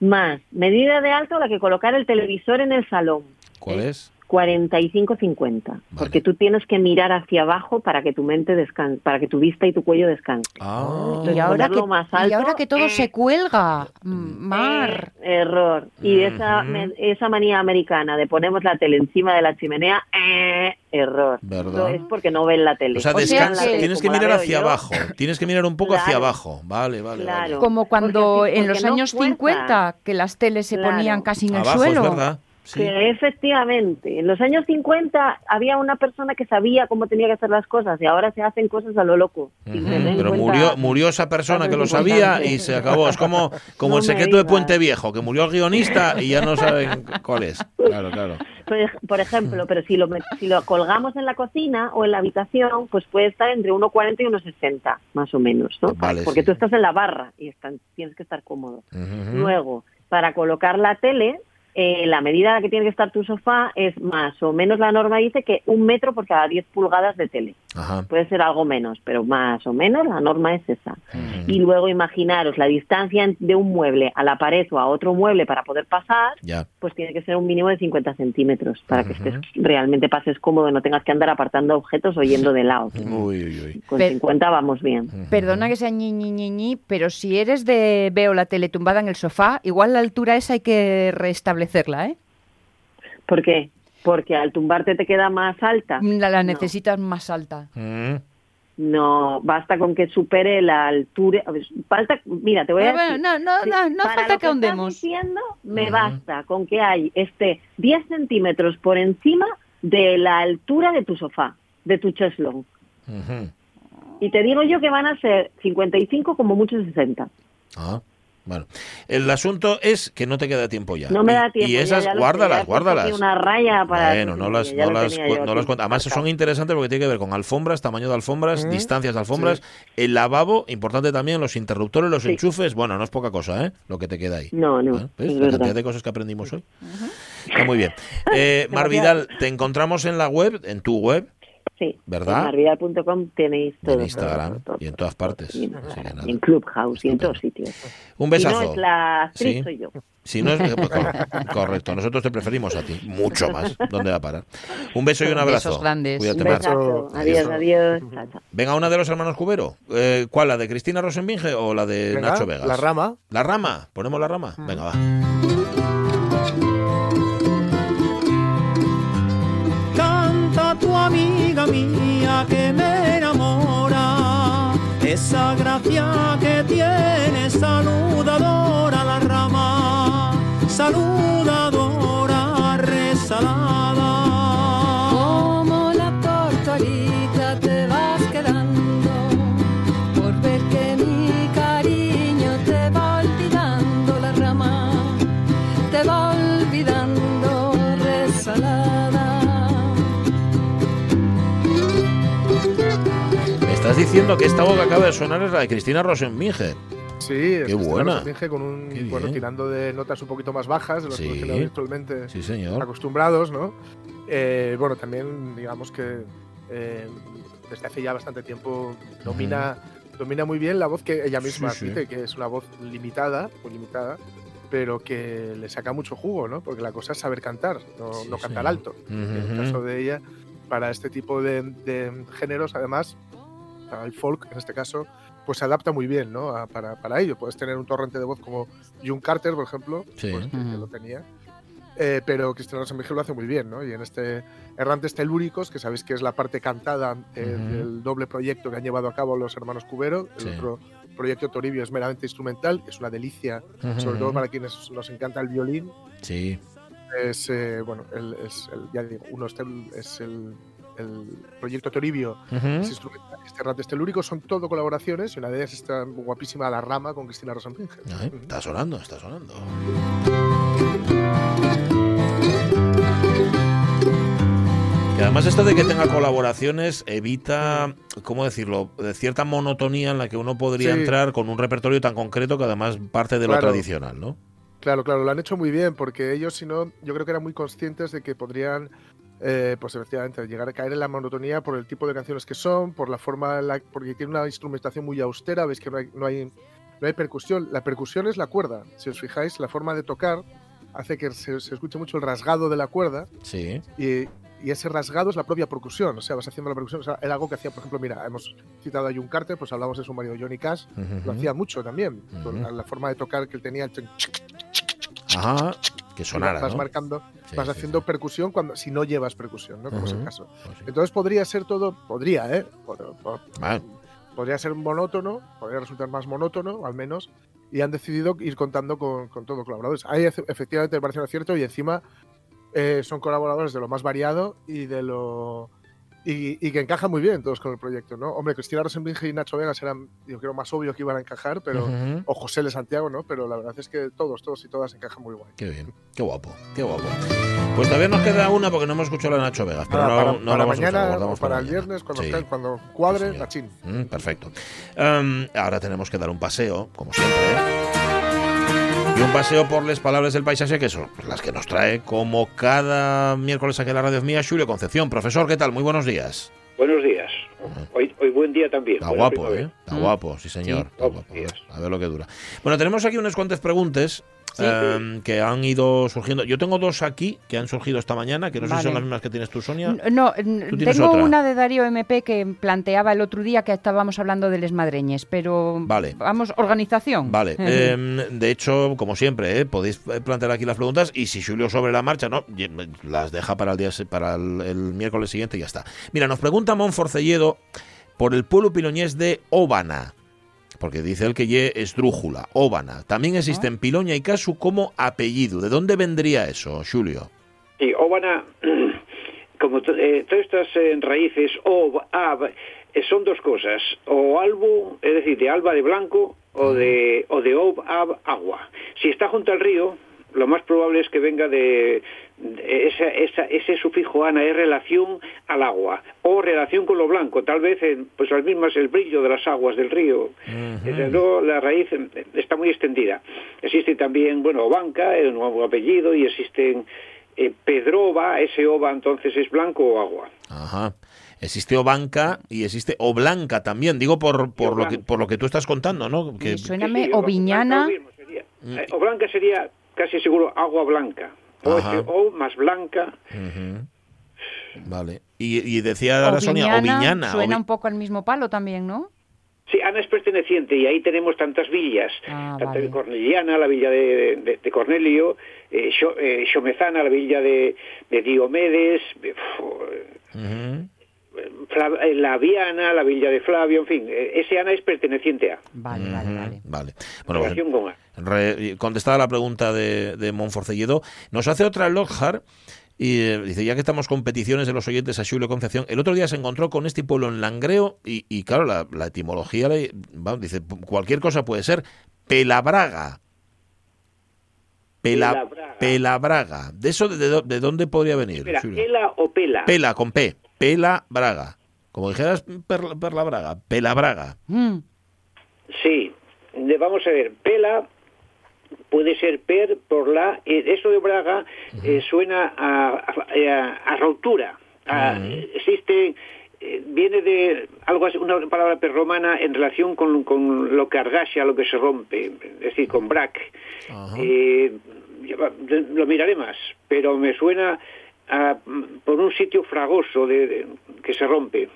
Más, medida de alto la que colocar el televisor en el salón. ¿Cuál es? 45-50, porque tú tienes que mirar hacia abajo para que tu mente descanse, para que tu vista y tu cuello descansen. Entonces, y, ahora que, más y alto, ahora que todo eh, se cuelga, mm, Mar. eh, error. Y esa, me- esa manía americana de ponemos la tele encima de la chimenea, eh, error. ¿Verdad? Es porque no ven la tele. O sea, tele tienes que mirar hacia yo. abajo. Tienes que mirar un poco hacia Claro. abajo. Vale, vale, vale. Claro. Como cuando Porque en los no años fuerza. 50 que las teles se Claro. ponían casi en el Abajo, es suelo. Verdad. Que efectivamente, en los años 50 había una persona que sabía cómo tenía que hacer las cosas y ahora se hacen cosas a lo loco. tener en Pero murió, murió esa persona que lo sabía y se acabó. Es como, como No el secreto de. Puente Viejo, que murió el guionista y ya no saben cuál es. Claro, claro. Por, ej- por ejemplo, pero si lo, si lo colgamos en la cocina o en la habitación, pues puede estar entre 1,40 y 1,60, más o menos, ¿no? Vale, Porque sí. tú estás en la barra y están- tienes que estar cómodo. Ujú. Luego, para colocar la tele, eh, la medida a la que tiene que estar tu sofá es más o menos la norma dice que un metro por cada 10 pulgadas de tele. Ajá. Puede ser algo menos, pero más o menos la norma es esa. Y luego imaginaros la distancia de un mueble a la pared o a otro mueble para poder pasar, pues tiene que ser un mínimo de 50 centímetros para que estés, realmente pases cómodo y no tengas que andar apartando objetos o yendo de lado. Uy, uy, uy. Con Pe- 50 vamos bien. Perdona que sea ñi, ñi, ñi, ñi, pero si eres de veo la tele tumbada en el sofá, igual la altura esa hay que restablecerla, ¿eh? ¿Por qué? Porque al tumbarte te queda más alta. La, la necesitas más alta. Mm. No, basta con que supere la altura. Falta, mira, te voy a decir. no, no, no, no para falta lo que estás ahondemos. diciendo, me Ujú. basta con que hay este 10 centímetros por encima de la altura de tu sofá, de tu cheslong. Ujú. Y te digo yo que van a ser 55 como mucho 60. Ah, bueno. El asunto es que no te queda tiempo ya. No me da tiempo. Y esas, ya guárdalas, guárdalas. Una raya para. Bueno, no las, no las, no las. Además, son interesantes porque tiene que ver con alfombras, tamaño de alfombras, Mm. distancias de alfombras, el lavabo, importante también, los interruptores, los Sí. enchufes. Bueno, no es poca cosa, ¿eh? Lo que te queda ahí. No, no. Es La cantidad de cosas que aprendimos hoy. Está muy bien. Eh, Mar Vidal, te encontramos en la web, en tu web, Sí. ¿Verdad? En marvidal.com tenéis todo. en Instagram todo, todo. y en todas partes. Y en, Clubhouse y en todos sitios. Un Si besazo. no es la actriz, Sí. soy yo. Si no es, pues, cor- correcto, nosotros te preferimos a ti, mucho más. ¿Dónde va a parar? Un beso y un abrazo. Besos grandes. Cuídate, Un. Adiós, adiós. Chao, chao. Venga, una de los hermanos Cubero. Eh, ¿Cuál? ¿La de Cristina Rosenbinge o la de Venga, Nacho Vegas? La rama. ¿La rama? ¿Ponemos la rama? Venga, va. Esa gracia que tiene saludadora la rama, saludadora diciendo que esta voz que acaba de sonar es la de Cristina Rosenbinge. Sí, es Qué está buena. Rosenbinge con un, tirando de notas un poquito más bajas de las Sí. que nos habitualmente Sí, señor. acostumbrados, ¿no? Eh, bueno, también digamos que eh, desde hace ya bastante tiempo domina, domina muy bien la voz que ella misma Sí, admite que es una voz limitada, muy limitada, pero que le saca mucho jugo, ¿no? Porque la cosa es saber cantar, no, no cantar alto. En el caso de ella, para este tipo de, de géneros, además, el folk en este caso, pues se adapta muy bien, ¿no? A- para, para ello. Puedes tener un torrente de voz como June Carter, por ejemplo, Sí. pues, que, lo tenía. Eh, pero Cristina Rosenbinge lo hace muy bien, ¿no? Y en este Errantes Telúricos, que sabéis que es la parte cantada eh, del doble proyecto que han llevado a cabo los hermanos Cubero, el Sí. otro proyecto Toribio es meramente instrumental, es una delicia, sobre todo para quienes nos encanta el violín. Sí. Es, eh, bueno, el, es el, ya digo, uno es el, es el, el proyecto Toribio, es instrumental, este Errantes Telúricos, son todo colaboraciones y una de ellas está guapísima La Rama con Cristina Rosenbinge. Ay, está sonando, está sonando. Que además esto de que tenga colaboraciones evita, ¿cómo decirlo?, de cierta monotonía en la que uno podría Sí. entrar con un repertorio tan concreto que además parte de lo Claro. tradicional, ¿no? Claro, claro, lo han hecho muy bien, porque ellos, si no, yo creo que eran muy conscientes de que podrían, eh, pues efectivamente, llegar a caer en la monotonía por el tipo de canciones que son, por la forma, en la, porque tiene una instrumentación muy austera, veis que no hay, no hay, no hay percusión. La percusión es la cuerda, si os fijáis, la forma de tocar hace que se, se escuche mucho el rasgado de la cuerda Sí. y, y ese rasgado es la propia percusión, o sea, vas haciendo la percusión, o sea, era algo que hacía, por ejemplo, mira, hemos citado a June Carter, pues hablamos de su marido Johnny Cash, Ujú. lo hacía mucho también, con Ujú. la, la forma de tocar que él tenía, el Ajá. Que sonara, vas ¿no? marcando, Sí, vas sí, haciendo percusión cuando si no llevas percusión, ¿no? Como es el caso. Entonces podría ser todo, podría, ¿eh? Podría ser monótono, podría resultar más monótono, al menos, y han decidido ir contando con, con todos colaboradores. Ahí efe- efectivamente me parece un acierto y encima eh, son colaboradores de lo más variado y de lo y, y que encajan muy bien todos con el proyecto, ¿no? Hombre, Cristina Rosenbringe y Nacho Vegas eran, yo creo, más obvio que iban a encajar, pero o José de Santiago, ¿no? Pero la verdad es que todos, todos y todas encajan muy guay. Qué bien, qué guapo, qué guapo. Pues todavía nos queda una porque no hemos escuchado a Nacho Vegas, pero Para, no, para- no para la mañana guardamos o para el mañana. viernes, cuando, Sí. ca- cuando cuadre, la chin. Mm, perfecto. Em, ahora tenemos que dar un paseo, como siempre, ¿eh? Y un paseo por las palabras del paisaje, que son las que nos trae como cada miércoles aquí en la radio mía, Julio Concepción. Profesor, ¿qué tal? Muy buenos días. Buenos días. Hoy, hoy buen día también. Está guapo. ¿eh? Está guapo, sí señor. Está guapo. A ver, lo que dura. Bueno, tenemos aquí unas cuantas preguntas em, que han ido surgiendo. Yo tengo dos aquí que han surgido esta mañana, que no sé si son las mismas que tienes tú, Sonia. No, ¿Tú tengo otra? una de Darío MP que planteaba el otro día que estábamos hablando de les madreñes, pero Vale. vamos, organización. Vale, em, de hecho, como siempre, ¿eh? podéis eh, plantear aquí las preguntas y si Julio sobre la marcha, no, las deja para el día se- para el, el miércoles siguiente y ya está. Mira, nos pregunta Monforcelledo por el pueblo piloñés de Óbana, porque dice él que ye esdrújula, Óbana. También existe en Piloña y Casu como apellido. ¿De dónde vendría eso, Julio? Sí, óvana, como eh, todas estas eh, raíces, o, ab, eh, son dos cosas. O albo, es decir, de alba de blanco, o de, o de ob, ab, agua. Si está junto al río, lo más probable es que venga de, de esa, esa- ese sufijo ana es relación al agua o relación con lo blanco tal vez en, pues las mismas el brillo de las aguas del río desde luego la raíz eh, está muy extendida existe también bueno banca es un nuevo apellido y existen eh, Pedrova ese ova entonces es blanco o agua Ajá. Existe Obanca y existe Oblanca también. Digo por, por, lo, que, por lo que tú estás contando, ¿no? Que, Suéname Sí, sí, Oviñana. blanca lo mismo sería. Casi seguro agua blanca o, más blanca. Vale. Y, y decía ahora Sonia, Oviñana suena Ovi- un poco al mismo palo también, ¿no? Sí, Ana es perteneciente y ahí tenemos tantas villas, Ah, tanto vale. de Corneliana, la villa de, de- de Cornelio, eh, Xo- eh, Xomezana, la villa de, de Diomedes, eh, Ujú. Eh, la Viana, la villa de Flavio, en fin, eh, ese Ana es perteneciente a. Vale, vale, Vale. Bueno, pues, relación con A. re- contestada la pregunta de, de Monforcelledo, nos hace otra Lockhart y eh, dice, ya que estamos con peticiones de los oyentes a Julio Concepción, el otro día se encontró con este pueblo en Langreo y, y claro, la, la etimología le- va, dice, cualquier cosa puede ser Pelabraga. Pela, Pelabraga. Pelabraga. ¿De eso de, de- de dónde podría venir? Espera? ¿Pela o Pela? Pela con P. Pela Braga. Como dijeras Perla, Perla Braga. Pela Braga. Mm. Sí, vamos a ver, Pela puede ser per por la, eh, eso de Braga eh, suena a, a- a ruptura. A- Existe, eh, viene de algo así, una palabra perromana en relación con, con lo que argasha, lo que se rompe, es decir, con brac. Eh, lo miraré más, pero me suena por un sitio fragoso de, que se rompe.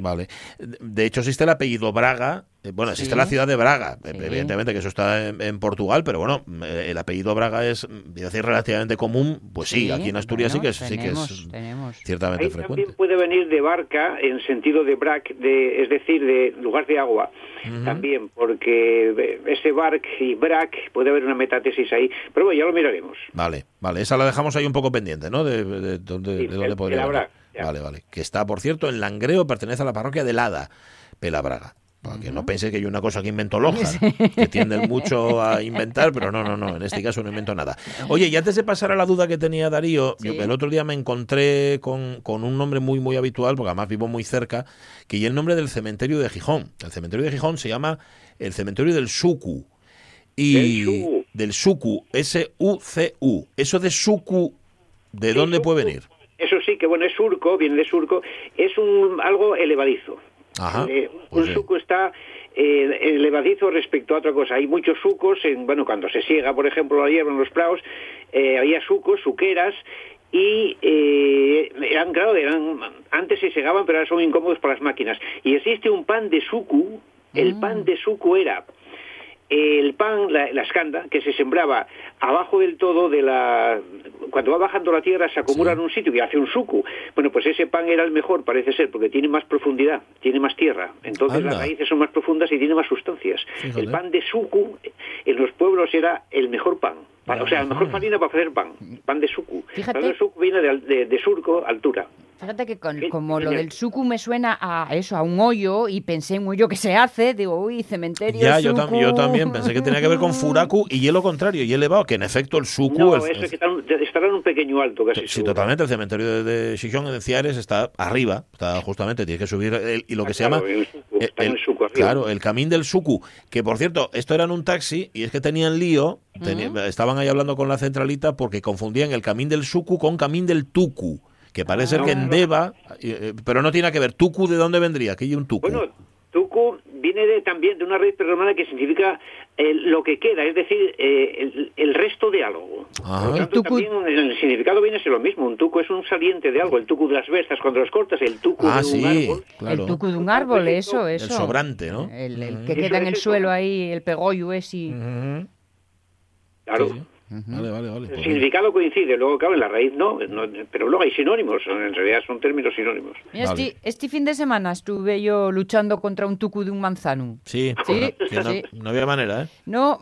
Vale. De hecho, existe el apellido Braga. Eh, Bueno, existe Sí. la ciudad de Braga, eh, evidentemente que eso está en, en Portugal, pero bueno, eh, el apellido Braga es, mm, a decir, relativamente común. Pues sí, Sí, aquí en Asturias bueno, sí que es, sí que tenemos, es tenemos. ciertamente Ahí frecuente. también puede venir de barca en sentido de brac, de, es decir, de lugar de agua. También, porque ese barc y brac puede haber una metatesis ahí. Pero bueno, ya lo miraremos. Vale, vale, esa la dejamos ahí un poco pendiente, ¿no? De, de- de dónde, Sí, de dónde podría. Vale, vale. Que está, por cierto, en Langreo, pertenece a la parroquia de Lada, Pelabraga. Para que no pense que hay una cosa que inventó Loja, que tienden mucho a inventar, pero no, no, no, en este caso no invento nada. Oye, y antes de pasar a la duda que tenía Darío, yo el otro día me encontré con, con un nombre muy, muy habitual, porque además vivo muy cerca, que es el nombre del cementerio de Gijón. El cementerio de Gijón se llama el cementerio del Sucu. Y del Sucu, S-U-C-U. Eso de Sucu, ¿de dónde puede venir? Eso sí, que bueno, es surco, viene de surco, es un algo elevadizo. Ajá. Eh, pues un bien. surco está eh, levadizo respecto a otra cosa. Hay muchos sucos, en, bueno, cuando se siega, por ejemplo, la hierba en los prados, eh, había sucos, suqueras, y eh, eran, claro, eran, antes se segaban, pero ahora son incómodos para las máquinas. Y existe un pan de suku, el pan de suku era el pan, la, la escanda, que se sembraba abajo del todo de la... Cuando va bajando la tierra se acumula en un sitio y hace un suku. Bueno, pues ese pan era el mejor, parece ser, porque tiene más profundidad, tiene más tierra. Entonces Anda. las raíces son más profundas y tiene más sustancias. El pan de suku en los pueblos era el mejor pan. O sea, la mejor farina para hacer pan. Pan de suku. Fíjate. Pan de suku viene de, al- de- de surco, altura. Fíjate que con- como lo del suku me suena a eso, a un hoyo, y pensé en un hoyo que se hace, digo, uy, cementerio Ya, yo, tam- yo también pensé que tenía que ver con furaku y es lo contrario, y he elevado que en efecto el suku, No, el- eso es que estará en un pequeño alto casi. Sí, totalmente. El cementerio de, de Xixón en Ciares está arriba, está justamente, tienes que subir el- y lo que se claro, llama el suku, está en el- suku arriba. claro, el camín del Suku, que por cierto, esto era en un taxi y es que tenían lío, teni- estaban ahí hablando con la centralita porque confundían el camín del Suku con camín del Tuku, que parece ser que en Deva, eh, eh, pero no tiene que ver. Tuku, ¿de dónde vendría? Aquí hay un Tuku. Bueno, tuku viene de, también de una raíz prerromana que significa eh, lo que queda, es decir, eh, el, el resto de algo. Ah. Por tanto, también en el significado viene a ser lo mismo. Un tuco es un saliente de algo. El tucu de las versas, cuando los cortas, el tucu Ah, de un sí, árbol. claro. El tucu de un árbol, eso, eso. El sobrante, ¿no? El, el que Eso queda en el suelo ahí, el pegollo ese. y- Claro. Vale, vale, vale. El significado coincide, luego, claro, en la raíz no, no, pero luego hay sinónimos, en realidad son términos sinónimos. Mira, este, este fin de semana estuve yo luchando contra un tucu de un manzano. Sí, Sí, que no, sí. no había manera, ¿eh? No,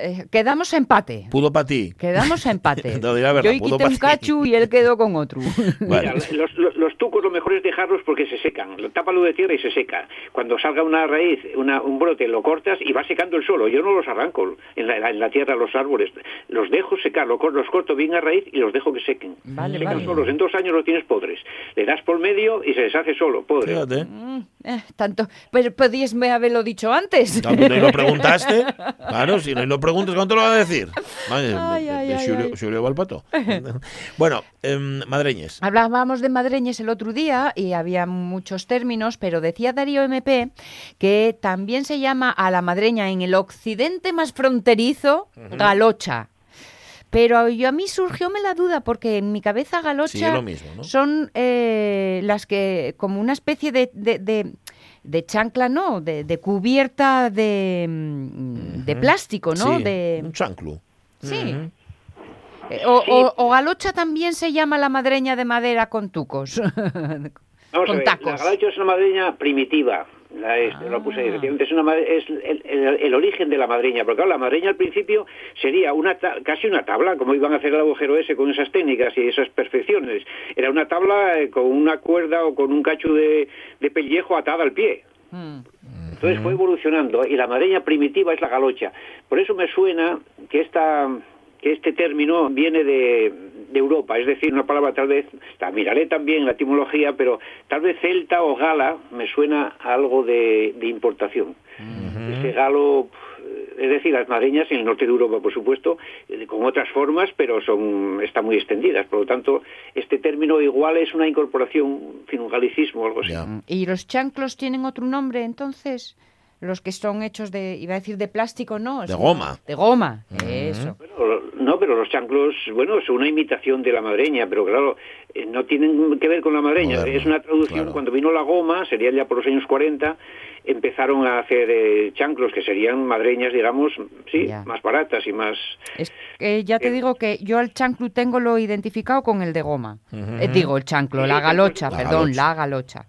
eh, quedamos a empate. Pudo para ti. Quedamos a empate. No, verdad, yo pudo quité un cachu y él quedó con otro. Mira, los, los, los tucos lo mejor es dejarlos porque se secan. Lo- Tápalo de tierra y se seca. Cuando salga una raíz, una, un brote, lo cortas y va secando el suelo. Yo no los arranco en la, en la tierra los árboles. Los dejo secar, los corto bien a raíz y los dejo que sequen. Vale, Secan vale. solos. En dos años los tienes podres. Le das por medio y se deshace solo, podre. Fíjate. Mm, eh, tanto, pero podías me haberlo dicho antes. No, no lo preguntaste. Claro, si no lo preguntas, ¿cuánto lo va a decir? Vale, Ay, ay, de ay, Xulio- ay. Xulio Valpato. Bueno, em, madreñes. Hablábamos de madreñes el otro día y había muchos términos, pero decía Darío MP que también se llama a la madreña en el occidente más fronterizo galocha. Pero yo a mí surgióme la duda porque en mi cabeza Sí, galocha es lo mismo, ¿no? son eh, las que como una especie de, de, de- de chancla, ¿no? De, de cubierta de, mm, de plástico, ¿no? Sí, De, un chanclu. Sí. Eh, o, o- o galocha también se llama la madreña de madera con tucos. Vamos a con ver, tacos. la galacho es una madreña primitiva. La, es, lo puse efectivamente, es, una, es el, el- el origen de la madreña. Porque claro, la madreña al principio sería una ta- casi una tabla, como iban a hacer el agujero ese con esas técnicas y esas perfecciones. Era una tabla eh, con una cuerda o con un cacho de, de pellejo atada al pie. Entonces fue evolucionando y la madreña primitiva es la galocha. Por eso me suena que esta que este término viene de, de Europa, es decir, una palabra tal vez, la miraré también la etimología, pero tal vez celta o gala me suena a algo de, de importación. Ese galo, es decir, las madreñas en el norte de Europa, por supuesto, eh, con otras formas, pero son están muy extendidas. Por lo tanto, este término igual es una incorporación, en fin, un galicismo o algo así. ¿Y los chanclos tienen otro nombre entonces? Los que son hechos de, iba a decir de plástico, no. De goma. De goma, eso. Bueno, pero los chanclos, bueno, son una imitación de la madreña, pero claro, eh, no tienen que ver con la madreña. Moderno, es una traducción, cuando vino la goma, sería ya por los años 40, empezaron a hacer eh, chanclos que serían madreñas, digamos, sí, Ya. más baratas y más... Es que ya te digo que yo al chanclo tengo lo identificado con el de goma. Eh, digo, el chanclo, Sí, la galocha, la perdón, galocha. la galocha.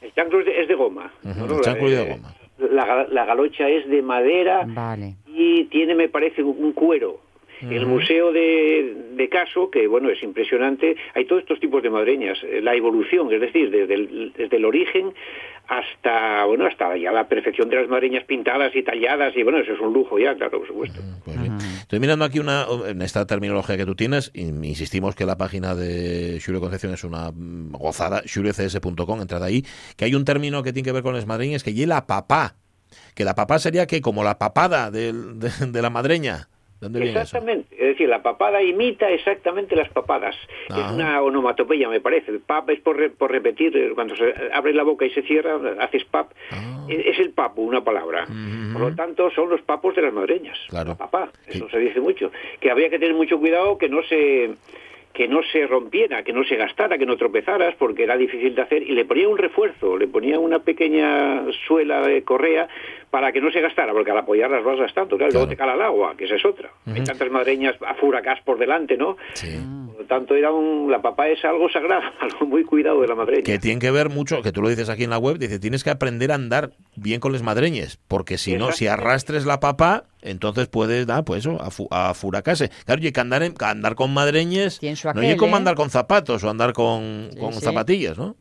El chanclo es de, es de goma. Ujú, ¿no? el chanclo y de Eh, goma. La, ga- la galocha es de madera Vale. y tiene, me parece, un cuero. El museo de, de Caso, que bueno, es impresionante, hay todos estos tipos de madreñas, eh, la evolución, es decir, desde el, desde el origen hasta, bueno, hasta ya la perfección de las madreñas pintadas y talladas, y bueno, eso es un lujo ya, claro, por supuesto. Estoy mirando aquí una en esta terminología que tú tienes, y insistimos que la página de Xulio Concepción es una mm, gozada, xuliocs.com, entrad ahí, que hay un término que tiene que ver con las madreñas, que y la papá, que la papá sería que como la papada de, de la madreña, ¿De dónde viene eso? Exactamente, es decir, la papada imita exactamente las papadas. Es una onomatopeya, me parece. El pap es por, re- por repetir, eh, cuando se abre la boca y se cierra, haces pap. Ah. Es es el papu, una palabra. Por lo tanto, son los papos de las madreñas. Claro. La papá, eso se dice mucho. Que habría que tener mucho cuidado que no se que no se rompiera, que no se gastara, que no tropezaras, porque era difícil de hacer, y le ponía un refuerzo, le ponía una pequeña suela de correa para que no se gastara, porque al apoyarlas vas gastando, claro, luego te cala el agua, que esa es otra. Hay tantas madreñas a furacás por delante, ¿no? Por lo tanto, era un, la papá es algo sagrado, algo muy cuidado de la madreña. Que tiene que ver mucho, que tú lo dices aquí en la web, dice, tienes que aprender a andar bien con las madreñes, porque si no, si arrastres la papa, entonces puedes dar, pues eso, a, fu- a furacase. Claro, y que andar, en- que andar con madreñes, no es como ¿eh? andar con zapatos o andar con, con sí. zapatillas, ¿no?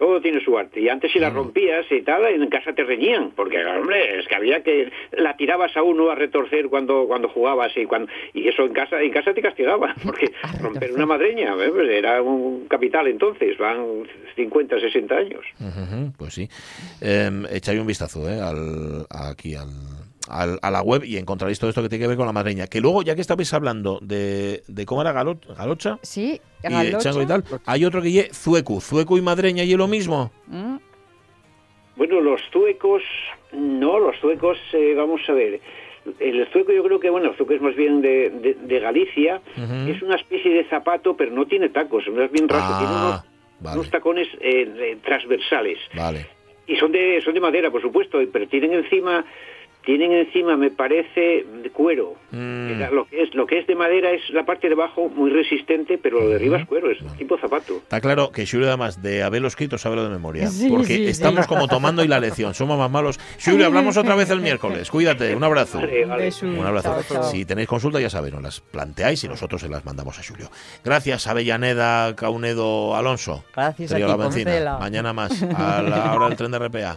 Todo tiene su arte. Y antes si Mm. la rompías y tal, en casa te reñían. Porque, hombre, es que había que... La tirabas a uno a retorcer cuando cuando jugabas y cuando y eso en casa en casa te castigaban. Porque romper una madreña ¿eh? Pues era un capital entonces. Van 50, 60 años. Pues sí. Eh, echáis un vistazo eh, al, aquí al, al- a la web y encontraréis todo esto que tiene que ver con la madreña. Que luego, ya que estabais hablando de, de cómo era Galo- Galocha Sí, y de Galocha. Chango y tal, hay otro que lle Zuecu. Zuecu y madreña y es lo mismo. Mm, Bueno, los zuecos, no, los zuecos, eh, vamos a ver. El zueco yo creo que, bueno, el zueco es más bien de, de- de Galicia, es una especie de zapato, pero no tiene tacos, es más bien raso, tiene unos, Ah, vale, unos tacones eh, transversales. vale. Y son de, son de madera, por supuesto, pero tienen encima, tienen encima, me parece, de cuero. Mm. Lo, que es, lo que es de madera es la parte de abajo muy resistente, pero lo de arriba es cuero, es tipo zapato. Está claro que Xulio, además de haberlo escrito, sabe de memoria. Sí, porque sí, sí. estamos como tomando y la lección. Somos más malos. Xulio, hablamos otra vez el miércoles. Cuídate. Un abrazo. Vale, vale. Un abrazo. Chao, chao. Si tenéis consulta, ya sabéis, nos las planteáis y nosotros se las mandamos a Xulio. Gracias, Avellaneda, Caunedo, Alonso. Gracias a ti. Mañana más, a la hora del tren de RPA.